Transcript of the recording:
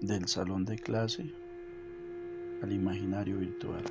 Del salón de clase al imaginario virtual.